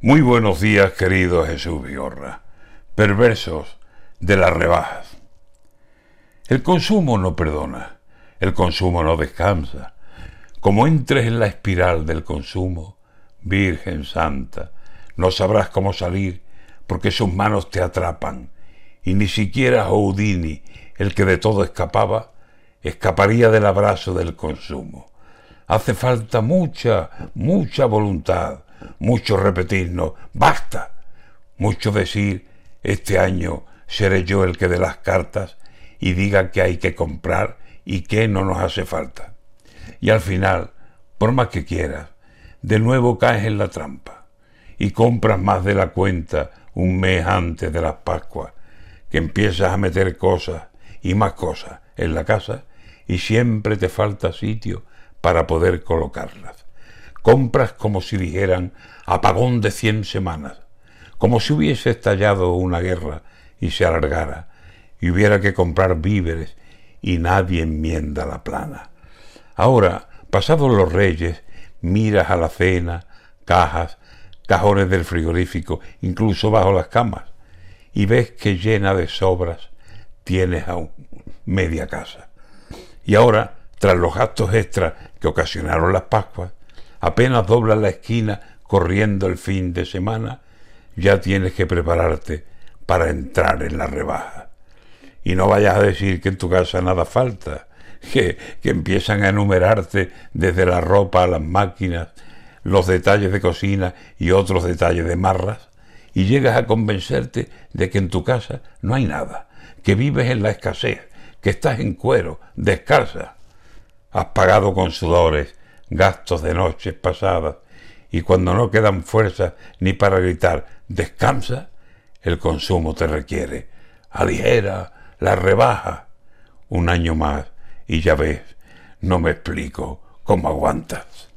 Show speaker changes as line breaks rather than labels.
Muy buenos días, querido Jesús Vigorra, perversos de las rebajas. El consumo no perdona, el consumo no descansa. Como entres en la espiral del consumo, Virgen Santa, no sabrás cómo salir porque sus manos te atrapan, y ni siquiera Houdini, el que de todo escapaba, escaparía del abrazo del consumo. Hace falta mucha, mucha voluntad, mucho repetirnos, basta, mucho decir, este año seré yo el que dé las cartas y diga que hay que comprar y que no nos hace falta. Y al final, por más que quieras, de nuevo caes en la trampa y compras más de la cuenta un mes antes de las Pascuas, que empiezas a meter cosas y más cosas en la casa y siempre te falta sitio para poder colocarlas. Compras como si dijeran apagón de cien semanas, como si hubiese estallado una guerra y se alargara, y hubiera que comprar víveres y nadie enmienda la plana. Ahora, pasados los reyes, miras a la cena, cajas, cajones del frigorífico, incluso bajo las camas, y ves que llena de sobras tienes aún media casa. Y ahora, tras los gastos extras que ocasionaron las Pascuas, apenas doblas la esquina corriendo el fin de semana, ya tienes que prepararte para entrar en la rebaja. Y no vayas a decir que en tu casa nada falta, que, empiezan a enumerarte desde la ropa a las máquinas, los detalles de cocina y otros detalles de marras, y llegas a convencerte de que en tu casa no hay nada, que vives en la escasez, que estás en cuero, descalza. Has pagado con sudores gastos de noches pasadas, y cuando no quedan fuerzas ni para gritar descansa, el consumo te requiere. Aligera, la rebaja. Un año más y ya ves, no me explico cómo aguantas.